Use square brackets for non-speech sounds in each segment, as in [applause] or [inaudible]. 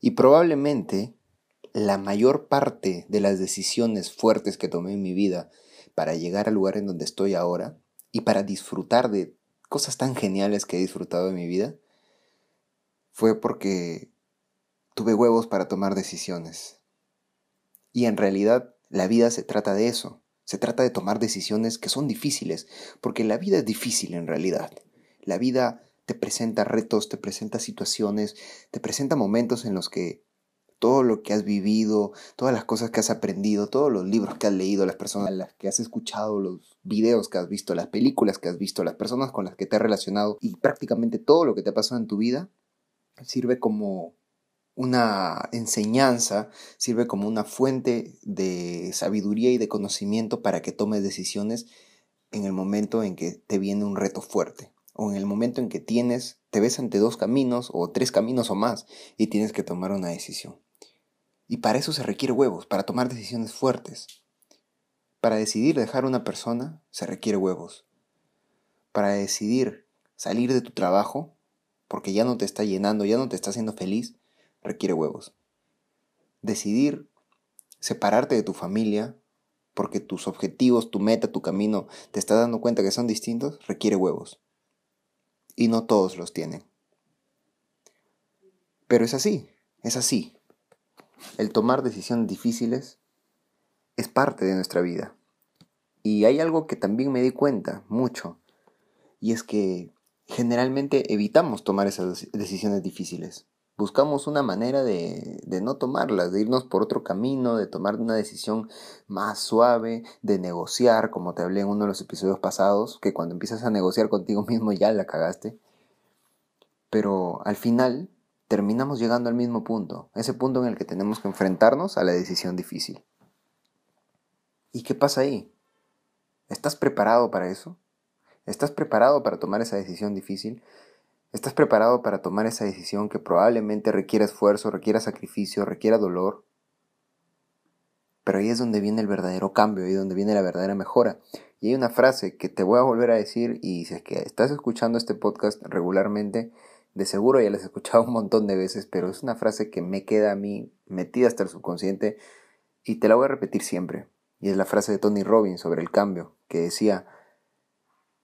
Y probablemente la mayor parte de las decisiones fuertes que tomé en mi vida para llegar al lugar en donde estoy ahora y para disfrutar de cosas tan geniales que he disfrutado en mi vida fue porque tuve huevos para tomar decisiones. Y en realidad la vida se trata de eso. Se trata de tomar decisiones que son difíciles, porque la vida es difícil en realidad. La vida te presenta retos, te presenta situaciones, te presenta momentos en los que todo lo que has vivido, todas las cosas que has aprendido, todos los libros que has leído, las personas a las que has escuchado, los videos que has visto, las películas que has visto, las personas con las que te has relacionado y prácticamente todo lo que te ha pasado en tu vida sirve como una enseñanza, sirve como una fuente de sabiduría y de conocimiento para que tomes decisiones en el momento en que te viene un reto fuerte o en el momento en que tienes, te ves ante dos caminos o tres caminos o más y tienes que tomar una decisión. Y para eso se requiere huevos, para tomar decisiones fuertes. Para decidir dejar a una persona se requiere huevos. Para decidir salir de tu trabajo, porque ya no te está llenando, ya no te está haciendo feliz, requiere huevos. Decidir separarte de tu familia, porque tus objetivos, tu meta, tu camino, te está dando cuenta que son distintos, requiere huevos. Y no todos los tienen. Pero es así, es así. El tomar decisiones difíciles es parte de nuestra vida. Y hay algo que también me di cuenta mucho, y es que generalmente evitamos tomar esas decisiones difíciles. Buscamos una manera de, de, no tomarlas, de irnos por otro camino, de tomar una decisión más suave, de negociar, como te hablé en uno de los episodios pasados, que cuando empiezas a negociar contigo mismo ya la cagaste. Pero al final terminamos llegando al mismo punto, ese punto en el que tenemos que enfrentarnos a la decisión difícil. ¿Y qué pasa ahí? ¿Estás preparado para eso? ¿Estás preparado para tomar esa decisión difícil? ¿Estás preparado para tomar esa decisión que probablemente requiera esfuerzo, requiera sacrificio, requiera dolor? Pero ahí es donde viene el verdadero cambio, ahí es donde viene la verdadera mejora. Y hay una frase que te voy a volver a decir y si es que estás escuchando este podcast regularmente, de seguro ya la has escuchado un montón de veces, pero es una frase que me queda a mí metida hasta el subconsciente y te la voy a repetir siempre. Y es la frase de Tony Robbins sobre el cambio, que decía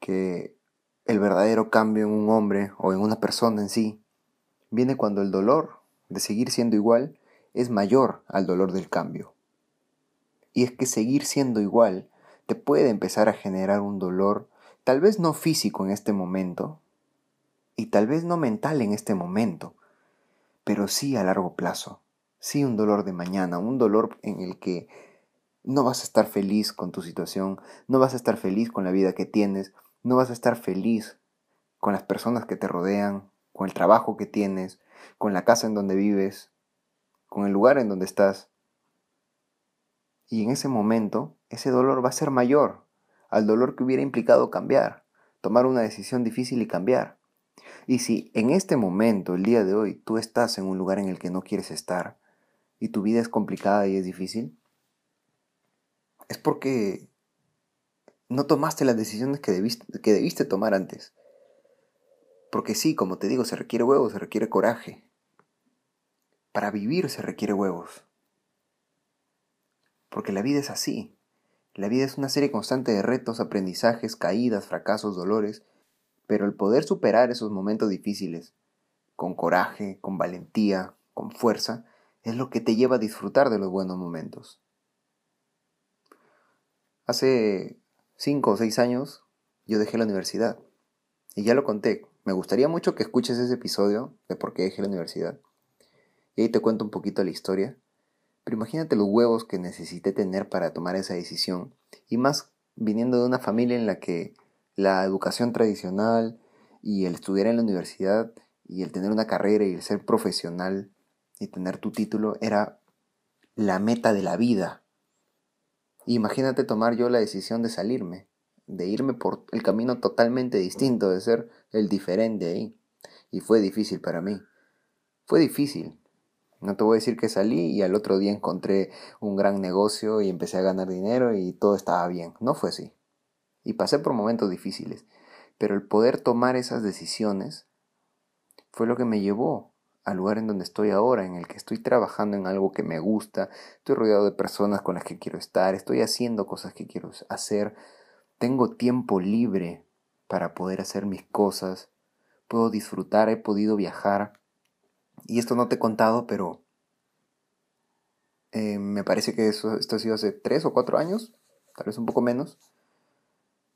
que el verdadero cambio en un hombre o en una persona en sí viene cuando el dolor de seguir siendo igual es mayor al dolor del cambio. Y es que seguir siendo igual te puede empezar a generar un dolor, tal vez no físico en este momento, y tal vez no mental en este momento, pero sí a largo plazo, sí un dolor de mañana, un dolor en el que no vas a estar feliz con tu situación, no vas a estar feliz con la vida que tienes, no vas a estar feliz con las personas que te rodean, con el trabajo que tienes, con la casa en donde vives, con el lugar en donde estás. Y en ese momento, ese dolor va a ser mayor al dolor que hubiera implicado cambiar, tomar una decisión difícil y cambiar. Y si en este momento, el día de hoy, tú estás en un lugar en el que no quieres estar y tu vida es complicada y es difícil, es porque no tomaste las decisiones que debiste, que debiste tomar antes. Porque sí, como te digo, se requiere huevos, se requiere coraje. Para vivir se requiere huevos. Porque la vida es así. La vida es una serie constante de retos, aprendizajes, caídas, fracasos, dolores pero el poder superar esos momentos difíciles, con coraje, con valentía, con fuerza, es lo que te lleva a disfrutar de los buenos momentos. Hace cinco o seis años yo dejé la universidad. Y ya lo conté. Me gustaría mucho que escuches ese episodio de por qué dejé la universidad. Y ahí te cuento un poquito la historia. Pero imagínate los huevos que necesité tener para tomar esa decisión. Y más viniendo de una familia en la que la educación tradicional y el estudiar en la universidad y el tener una carrera y el ser profesional y tener tu título era la meta de la vida. Imagínate tomar yo la decisión de salirme, de irme por el camino totalmente distinto, de ser el diferente ahí. Y fue difícil para mí. Fue difícil. No te voy a decir que salí y al otro día encontré un gran negocio y empecé a ganar dinero y todo estaba bien. No fue así. Y pasé por momentos difíciles. Pero el poder tomar esas decisiones fue lo que me llevó al lugar en donde estoy ahora, en el que estoy trabajando en algo que me gusta, estoy rodeado de personas con las que quiero estar, estoy haciendo cosas que quiero hacer, tengo tiempo libre para poder hacer mis cosas, puedo disfrutar, he podido viajar. Y esto no te he contado, pero eh, me parece que eso, esto ha sido hace tres o cuatro años, tal vez un poco menos.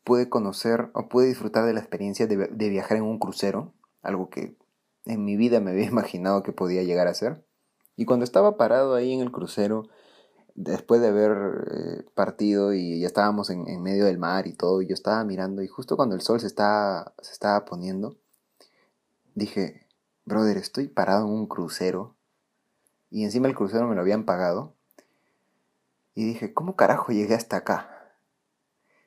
Pude conocer o pude disfrutar de la experiencia de, de viajar en un crucero, algo que en mi vida me había [laughs] imaginado que podía llegar a ser. Y cuando estaba parado ahí en el crucero, después de haber eh, partido y ya estábamos en, medio del mar y todo, y yo estaba mirando y justo cuando el sol se estaba, se estaba poniendo, dije, brother, estoy parado en un crucero y encima el crucero me lo habían pagado. Y dije, ¿cómo carajo llegué hasta acá?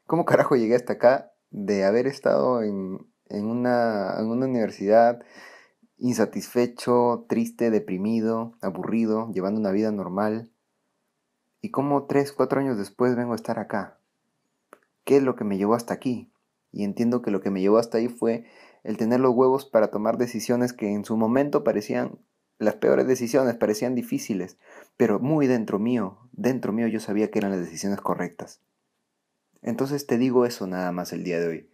¿Cómo carajo llegué hasta acá de haber estado en, en, una, en una universidad insatisfecho, triste, deprimido, aburrido, llevando una vida normal. ¿Y cómo tres, cuatro años después vengo a estar acá? ¿Qué es lo que me llevó hasta aquí? Y entiendo que lo que me llevó hasta ahí fue el tener los huevos para tomar decisiones que en su momento parecían las peores decisiones, parecían difíciles, pero muy dentro mío, dentro mío yo sabía que eran las decisiones correctas. Entonces te digo eso nada más el día de hoy.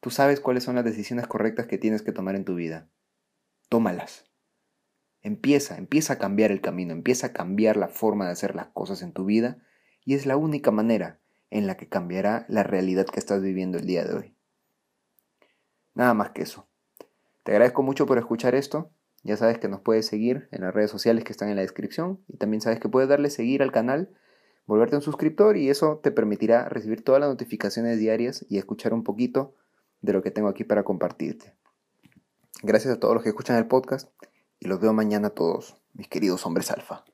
Tú sabes cuáles son las decisiones correctas que tienes que tomar en tu vida tómalas. Empieza, empieza a cambiar el camino, empieza a cambiar la forma de hacer las cosas en tu vida y es la única manera en la que cambiará la realidad que estás viviendo el día de hoy. Nada más que eso. Te agradezco mucho por escuchar esto. Ya sabes que nos puedes seguir en las redes sociales que están en la descripción y también sabes que puedes darle seguir al canal, volverte un suscriptor y eso te permitirá recibir todas las notificaciones diarias y escuchar un poquito de lo que tengo aquí para compartirte. Gracias a todos los que escuchan el podcast y los veo mañana a todos, mis queridos hombres alfa.